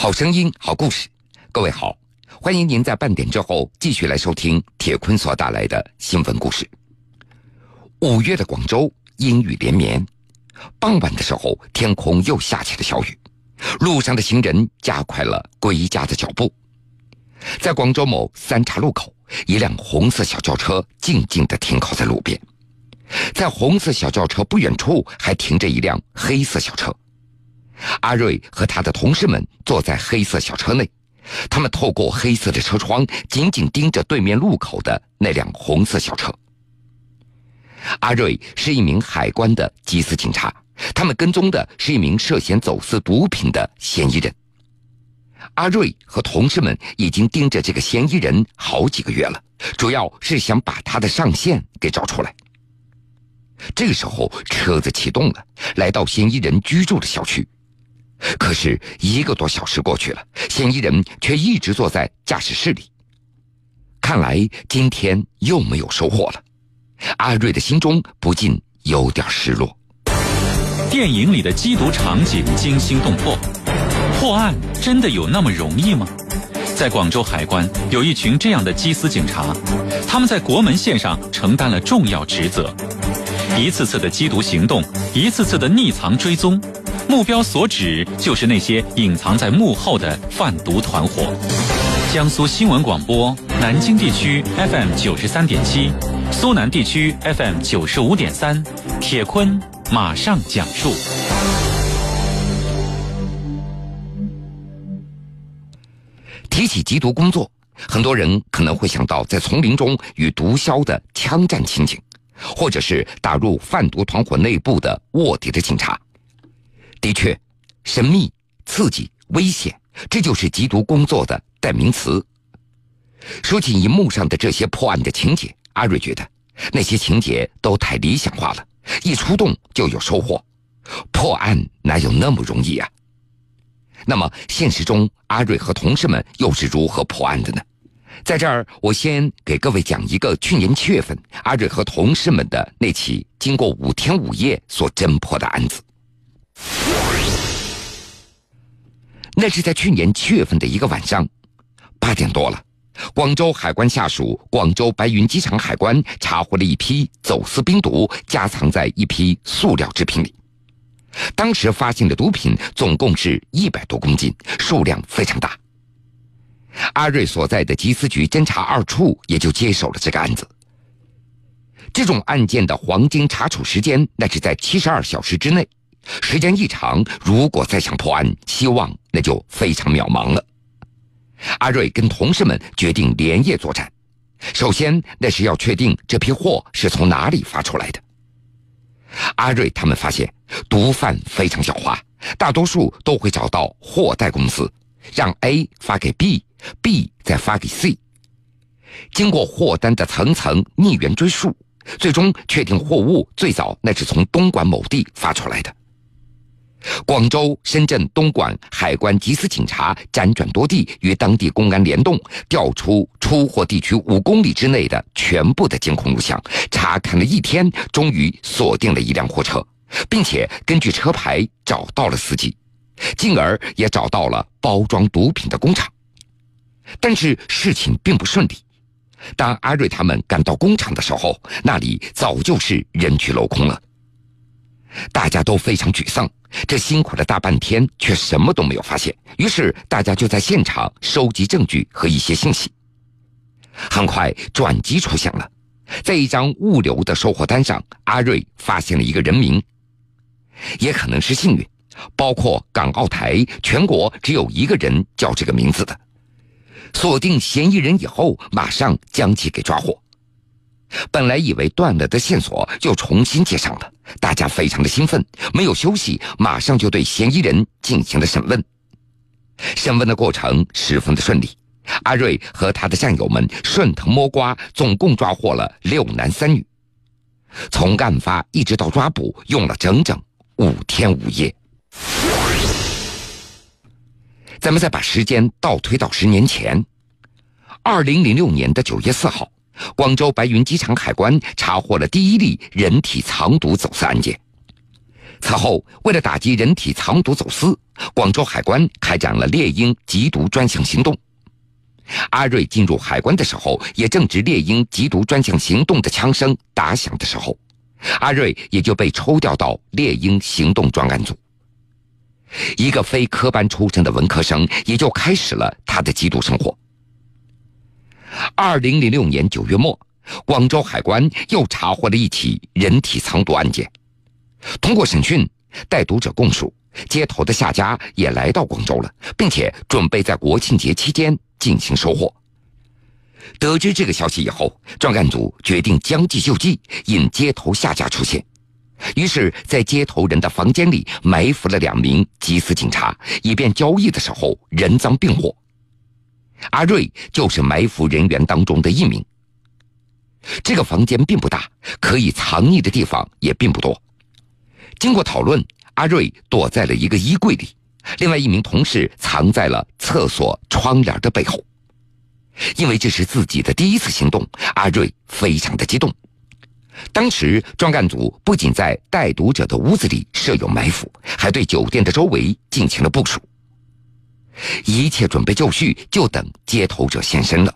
好声音，好故事。各位好，欢迎您在半点之后继续来收听铁坤所带来的新闻故事。五月的广州阴雨连绵，傍晚的时候天空又下起了小雨，路上的行人加快了归家的脚步。在广州某三岔路口，一辆红色小轿车静静地停靠在路边，在红色小轿车不远处还停着一辆黑色小车。阿瑞和他的同事们坐在黑色小车内，他们透过黑色的车窗，紧紧盯着对面路口的那辆红色小车。阿瑞是一名海关的缉私警察，他们跟踪的是一名涉嫌走私毒品的嫌疑人。阿瑞和同事们已经盯着这个嫌疑人好几个月了，主要是想把他的上线给找出来。这个时候，车子启动了，来到嫌疑人居住的小区。可是一个多小时过去了，嫌疑人却一直坐在驾驶室里。看来今天又没有收获了，阿瑞的心中不禁有点失落。电影里的缉毒场景惊心动魄，破案真的有那么容易吗？在广州海关，有一群这样的缉私警察，他们在国门线上承担了重要职责，一次次的缉毒行动，一次次的匿藏追踪。目标所指就是那些隐藏在幕后的贩毒团伙。江苏新闻广播，南京地区 FM 九十三点七，苏南地区 FM 九十五点三，铁坤马上讲述。提起缉毒工作，很多人可能会想到在丛林中与毒枭的枪战情景，或者是打入贩毒团伙内部的卧底的警察。的确，神秘、刺激、危险，这就是缉毒工作的代名词。说起荧幕上的这些破案的情节，阿瑞觉得那些情节都太理想化了，一出动就有收获。破案哪有那么容易啊？那么现实中，阿瑞和同事们又是如何破案的呢？在这儿，我先给各位讲一个去年七月份阿瑞和同事们的那起经过五天五夜所侦破的案子。那是在去年七月份的一个晚上，八点多了，广州海关下属广州白云机场海关查获了一批走私冰毒，夹藏在一批塑料制品里。当时发现的毒品总共是一百多公斤，数量非常大。阿瑞所在的缉私局侦查二处也就接手了这个案子。这种案件的黄金查处时间，那是在七十二小时之内。时间一长，如果再想破案，希望那就非常渺茫了。阿瑞跟同事们决定连夜作战。首先，那是要确定这批货是从哪里发出来的。阿瑞他们发现，毒贩非常狡猾，大多数都会找到货代公司，让 A 发给 B，B 再发给 C。经过货单的层层逆源追溯，最终确定货物最早那是从东莞某地发出来的。广州、深圳、东莞海关缉私警察辗转多地，与当地公安联动，调出出货地区五公里之内的全部的监控录像，查看了一天，终于锁定了一辆货车，并且根据车牌找到了司机，进而也找到了包装毒品的工厂。但是事情并不顺利，当阿瑞他们赶到工厂的时候，那里早就是人去楼空了。大家都非常沮丧，这辛苦了大半天，却什么都没有发现。于是大家就在现场收集证据和一些信息。很快转机出现了，在一张物流的收货单上，阿瑞发现了一个人名。也可能是幸运，包括港澳台，全国只有一个人叫这个名字的。锁定嫌疑人以后，马上将其给抓获。本来以为断了的线索又重新接上了，大家非常的兴奋，没有休息，马上就对嫌疑人进行了审问。审问的过程十分的顺利，阿瑞和他的战友们顺藤摸瓜，总共抓获了六男三女。从案发一直到抓捕，用了整整五天五夜。咱们再把时间倒推到十年前，二零零六年的九月四号。广州白云机场海关查获了第一例人体藏毒走私案件。此后，为了打击人体藏毒走私，广州海关开展了猎鹰缉毒专项行动。阿瑞进入海关的时候，也正值猎鹰缉毒专项行动的枪声打响的时候，阿瑞也就被抽调到猎鹰行动专案组。一个非科班出身的文科生，也就开始了他的缉毒生活。二零零六年九月末，广州海关又查获了一起人体藏毒案件。通过审讯，带毒者供述，接头的夏家也来到广州了，并且准备在国庆节期间进行收获。得知这个消息以后，专案组决定将计就计，引接头夏家出现。于是，在接头人的房间里埋伏了两名缉私警察，以便交易的时候人赃并获。阿瑞就是埋伏人员当中的一名。这个房间并不大，可以藏匿的地方也并不多。经过讨论，阿瑞躲在了一个衣柜里，另外一名同事藏在了厕所窗帘的背后。因为这是自己的第一次行动，阿瑞非常的激动。当时专案组不仅在带毒者的屋子里设有埋伏，还对酒店的周围进行了部署。一切准备就绪，就等接头者现身了。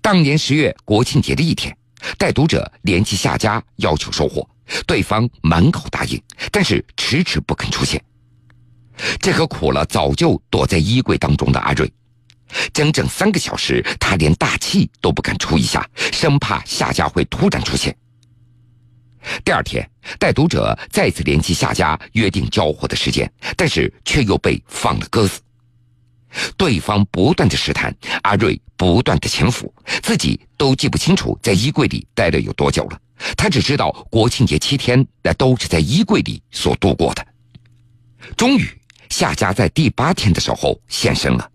当年十月国庆节的一天，带毒者联系夏家要求收货。对方满口答应，但是迟迟不肯出现。这可苦了早就躲在衣柜当中的阿瑞，整整三个小时，他连大气都不敢出一下，生怕夏家会突然出现。第二天，带毒者再次联系夏家，约定交货的时间，但是却又被放了鸽子。对方不断的试探，阿瑞不断的潜伏，自己都记不清楚在衣柜里待了有多久了。他只知道国庆节七天，那都是在衣柜里所度过的。终于，夏家在第八天的时候现身了。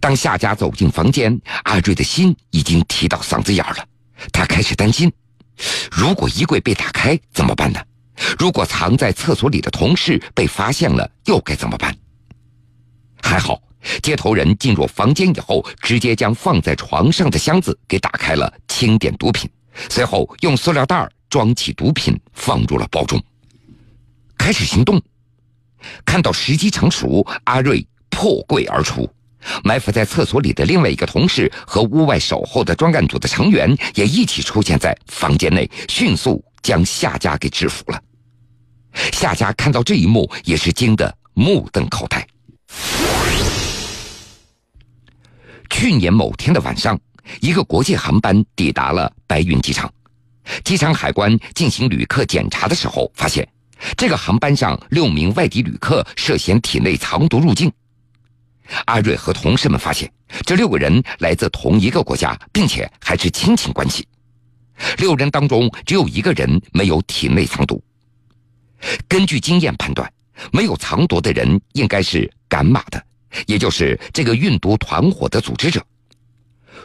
当夏家走进房间，阿瑞的心已经提到嗓子眼了。他开始担心：如果衣柜被打开怎么办呢？如果藏在厕所里的同事被发现了，又该怎么办？还好，接头人进入房间以后，直接将放在床上的箱子给打开了，清点毒品。随后用塑料袋装起毒品，放入了包中，开始行动。看到时机成熟，阿瑞破柜而出，埋伏在厕所里的另外一个同事和屋外守候的专案组的成员也一起出现在房间内，迅速将夏家给制服了。夏家看到这一幕，也是惊得目瞪口呆。去年某天的晚上。一个国际航班抵达了白云机场，机场海关进行旅客检查的时候，发现这个航班上六名外地旅客涉嫌体内藏毒入境。阿瑞和同事们发现，这六个人来自同一个国家，并且还是亲戚关系。六人当中只有一个人没有体内藏毒。根据经验判断，没有藏毒的人应该是赶马的，也就是这个运毒团伙的组织者。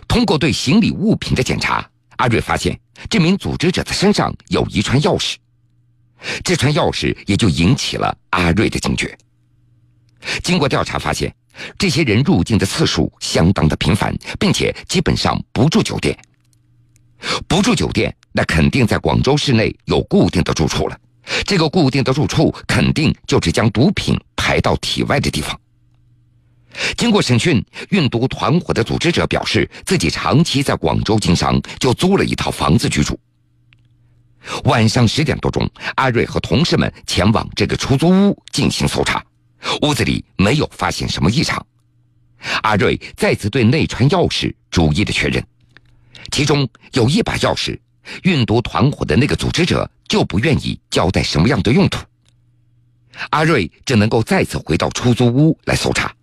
通过对行李物品的检查，阿瑞发现这名组织者的身上有一串钥匙，这串钥匙也就引起了阿瑞的警觉。经过调查发现，这些人入境的次数相当的频繁，并且基本上不住酒店。不住酒店，那肯定在广州市内有固定的住处了。这个固定的住处，肯定就是将毒品排到体外的地方。经过审讯，运毒团伙的组织者表示，自己长期在广州经商，就租了一套房子居住。晚上十点多钟，阿瑞和同事们前往这个出租屋进行搜查，屋子里没有发现什么异常。阿瑞再次对那串钥匙逐一的确认，其中有一把钥匙，运毒团伙的那个组织者就不愿意交代什么样的用途。阿瑞只能够再次回到出租屋来搜查。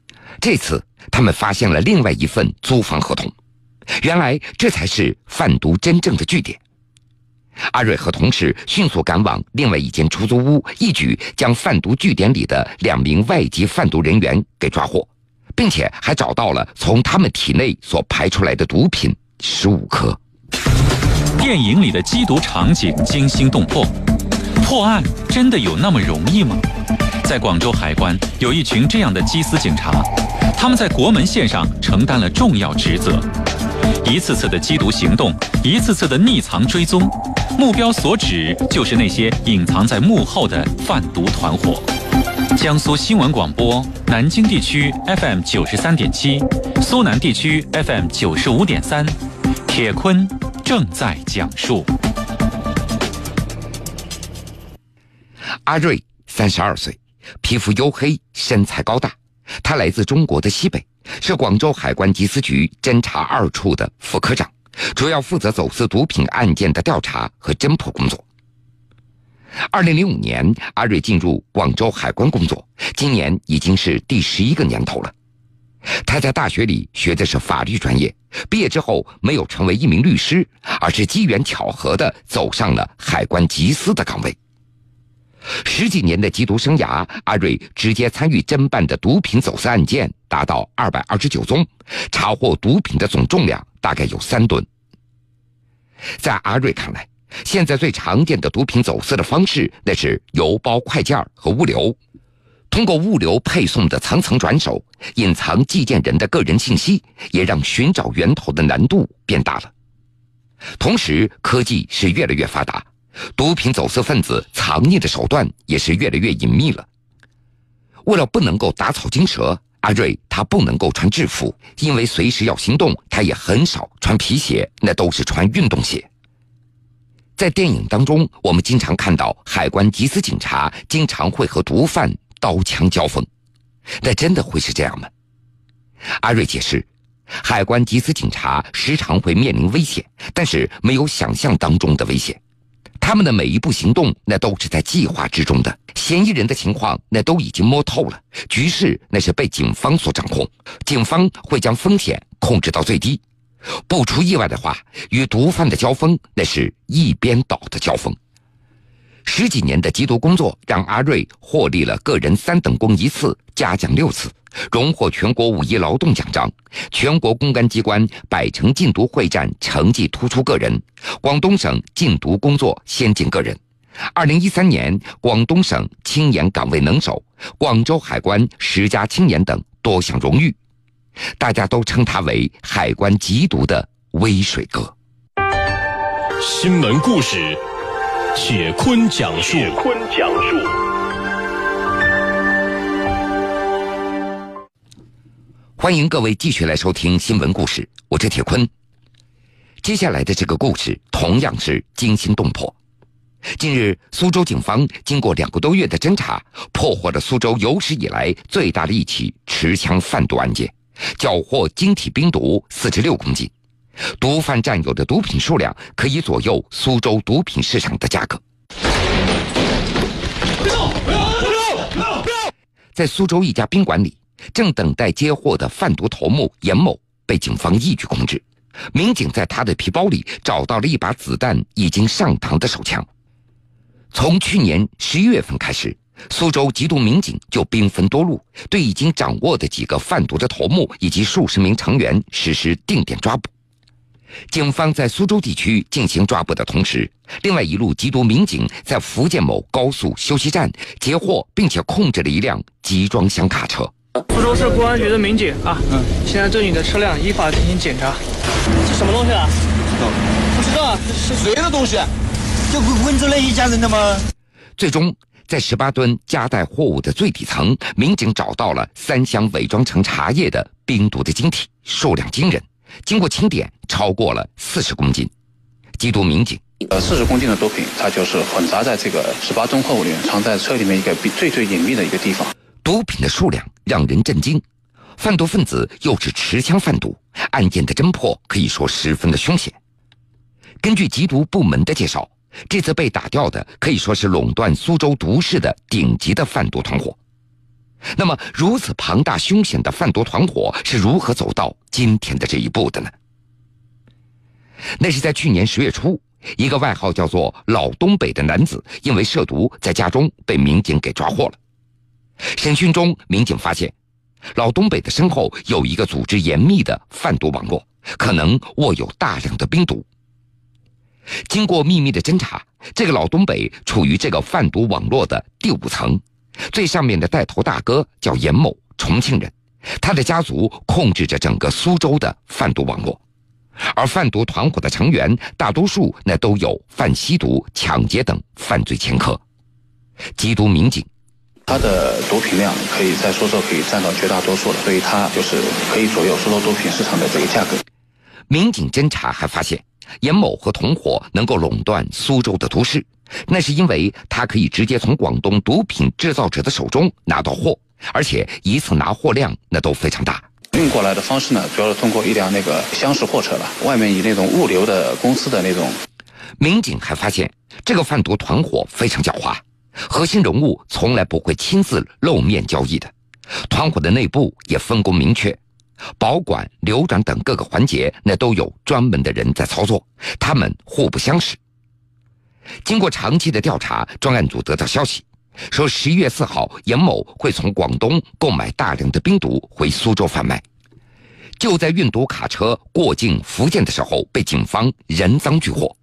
这次他们发现了另外一份租房合同，原来这才是贩毒真正的据点。阿瑞和同事迅速赶往另外一间出租屋，一举将贩毒据点里的两名外籍贩毒人员给抓获，并且还找到了从他们体内所排出来的毒品十五颗。电影里的缉毒场景惊心动魄，破案真的有那么容易吗？在广州海关，有一群这样的缉私警察，他们在国门线上承担了重要职责。一次次的缉毒行动，一次次的匿藏追踪，目标所指就是那些隐藏在幕后的贩毒团伙。江苏新闻广播，南京地区 FM 九十三点七，苏南地区 FM 九十五点三，铁坤正在讲述。阿瑞三十二岁，皮肤黝黑，身材高大。他来自中国的西北，是广州海关缉私局侦查二处的副科长，主要负责走私毒品案件的调查和侦破工作。二零零五年，阿瑞进入广州海关工作，今年已经是第十一个年头了。他在大学里学的是法律专业，毕业之后没有成为一名律师，而是机缘巧合的走上了海关缉私的岗位。十几年的缉毒生涯，阿瑞直接参与侦办的毒品走私案件达到二百二十九宗，查获毒品的总重量大概有三吨。在阿瑞看来，现在最常见的毒品走私的方式，那是邮包快件和物流。通过物流配送的层层转手，隐藏寄件人的个人信息，也让寻找源头的难度变大了。同时，科技是越来越发达。毒品走私分子藏匿的手段也是越来越隐秘了。为了不能够打草惊蛇，阿瑞他不能够穿制服，因为随时要行动，他也很少穿皮鞋，那都是穿运动鞋。在电影当中，我们经常看到海关缉私警察经常会和毒贩刀枪交锋，那真的会是这样吗？阿瑞解释，海关缉私警察时常会面临危险，但是没有想象当中的危险。他们的每一步行动，那都是在计划之中的。嫌疑人的情况，那都已经摸透了。局势那是被警方所掌控，警方会将风险控制到最低。不出意外的话，与毒贩的交锋，那是一边倒的交锋。十几年的缉毒工作，让阿瑞获利了个人三等功一次，嘉奖六次，荣获全国五一劳动奖章，全国公安机关百城禁毒会战成绩突出个人，广东省禁毒工作先进个人，二零一三年广东省青年岗位能手，广州海关十佳青年等多项荣誉，大家都称他为海关缉毒的威水哥。新闻故事。铁坤讲述。铁坤讲述。欢迎各位继续来收听新闻故事，我是铁坤。接下来的这个故事同样是惊心动魄。近日，苏州警方经过两个多月的侦查，破获了苏州有史以来最大的一起持枪贩毒案件，缴获晶体冰毒四十六公斤。毒贩占有的毒品数量可以左右苏州毒品市场的价格。在苏州一家宾馆里，正等待接货的贩毒头目严某被警方一举控制。民警在他的皮包里找到了一把子弹已经上膛的手枪。从去年十一月份开始，苏州缉毒民警就兵分多路，对已经掌握的几个贩毒的头目以及数十名成员实施定点抓捕。警方在苏州地区进行抓捕的同时，另外一路缉毒民警在福建某高速休息站截获并且控制了一辆集装箱卡车。苏州市公安局的民警啊，嗯，现在对你的车辆依法进行检查。这什么东西啊？不知道，这是谁的东西？就温州那一家人的吗？最终，在十八吨夹带货物的最底层，民警找到了三箱伪装成茶叶的冰毒的晶体，数量惊人。经过清点，超过了四十公斤。缉毒民警，呃，四十公斤的毒品，它就是混杂在这个十八吨货物里面，藏在车里面一个最最隐秘的一个地方。毒品的数量让人震惊，贩毒分子又是持枪贩毒，案件的侦破可以说十分的凶险。根据缉毒部门的介绍，这次被打掉的可以说是垄断苏州毒市的顶级的贩毒团伙。那么，如此庞大凶险的贩毒团伙是如何走到今天的这一步的呢？那是在去年十月初，一个外号叫做“老东北”的男子，因为涉毒，在家中被民警给抓获了。审讯中，民警发现，老东北的身后有一个组织严密的贩毒网络，可能握有大量的冰毒。经过秘密的侦查，这个老东北处于这个贩毒网络的第五层。最上面的带头大哥叫严某，重庆人，他的家族控制着整个苏州的贩毒网络，而贩毒团伙的成员大多数那都有贩吸毒、抢劫等犯罪前科。缉毒民警，他的毒品量可以在苏州可以占到绝大多数了，所以他就是可以左右苏州毒品市场的这个价格。民警侦查还发现，严某和同伙能够垄断苏州的毒市，那是因为他可以直接从广东毒品制造者的手中拿到货，而且一次拿货量那都非常大。运过来的方式呢，主要是通过一辆那个厢式货车吧，外面以那种物流的公司的那种。民警还发现，这个贩毒团伙非常狡猾，核心人物从来不会亲自露面交易的，团伙的内部也分工明确，保管、流转等各个环节那都有专门的人在操作，他们互不相识。经过长期的调查，专案组得到消息。说十一月四号，严某会从广东购买大量的冰毒回苏州贩卖。就在运毒卡车过境福建的时候，被警方人赃俱获。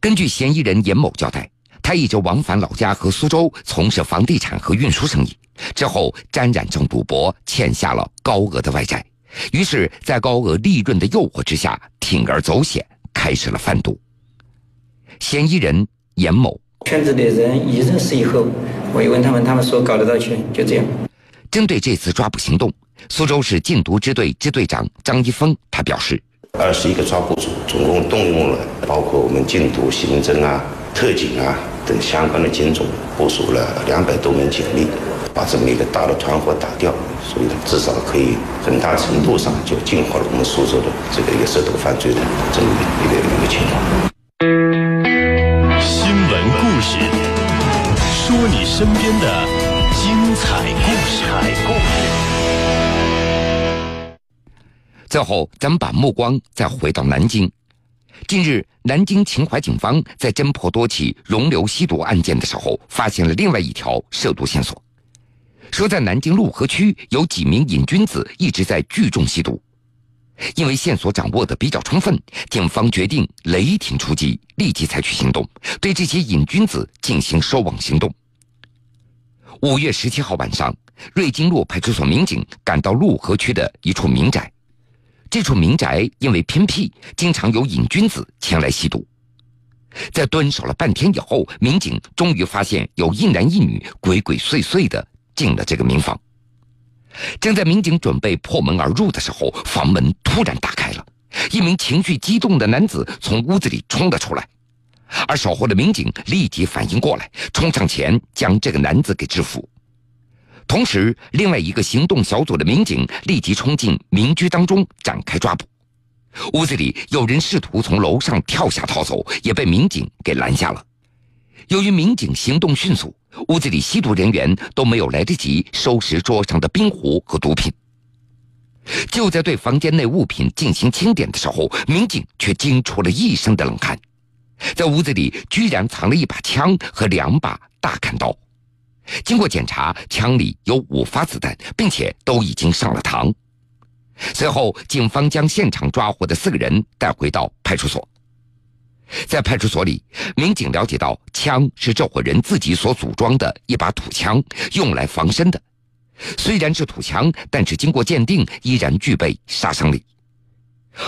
根据嫌疑人严某交代，他一直往返老家和苏州从事房地产和运输生意，之后沾染上赌博，欠下了高额的外债，于是，在高额利润的诱惑之下，铤而走险，开始了贩毒。嫌疑人严某。圈子的人一认识以后，我一问他们，他们说搞得到钱，就这样。针对这次抓捕行动，苏州市禁毒支队支队长张一峰他表示：二十一个抓捕组总共动用了包括我们禁毒刑侦啊、特警啊等相关的警种，部署了两百多名警力，把这么一个大的团伙打掉，所以呢至少可以很大程度上就净化了我们苏州的这个一个涉毒犯罪的这么一个一个情况。新闻故事说你身边的精彩故事。最后，咱们把目光再回到南京。近日，南京秦淮警方在侦破多起容留吸毒案件的时候，发现了另外一条涉毒线索，说在南京陆河区有几名瘾君子一直在聚众吸毒。因为线索掌握的比较充分，警方决定雷霆出击，立即采取行动，对这些瘾君子进行收网行动。五月十七号晚上，瑞金路派出所民警赶到陆河区的一处民宅，这处民宅因为偏僻，经常有瘾君子前来吸毒。在蹲守了半天以后，民警终于发现有一男一女鬼鬼祟祟的进了这个民房。正在民警准备破门而入的时候，房门突然打开了，一名情绪激动的男子从屋子里冲了出来，而守候的民警立即反应过来，冲上前将这个男子给制服。同时，另外一个行动小组的民警立即冲进民居当中展开抓捕。屋子里有人试图从楼上跳下逃走，也被民警给拦下了。由于民警行动迅速。屋子里吸毒人员都没有来得及收拾桌上的冰壶和毒品。就在对房间内物品进行清点的时候，民警却惊出了一身的冷汗，在屋子里居然藏了一把枪和两把大砍刀。经过检查，枪里有五发子弹，并且都已经上了膛。随后，警方将现场抓获的四个人带回到派出所。在派出所里，民警了解到，枪是这伙人自己所组装的一把土枪，用来防身的。虽然是土枪，但是经过鉴定，依然具备杀伤力。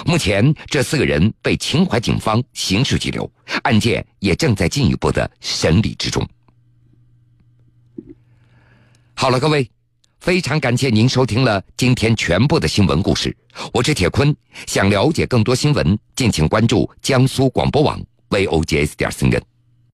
目前，这四个人被秦淮警方刑事拘留，案件也正在进一步的审理之中。好了，各位，非常感谢您收听了今天全部的新闻故事。我是铁坤，想了解更多新闻，敬请关注江苏广播网 VOGS 点 CN。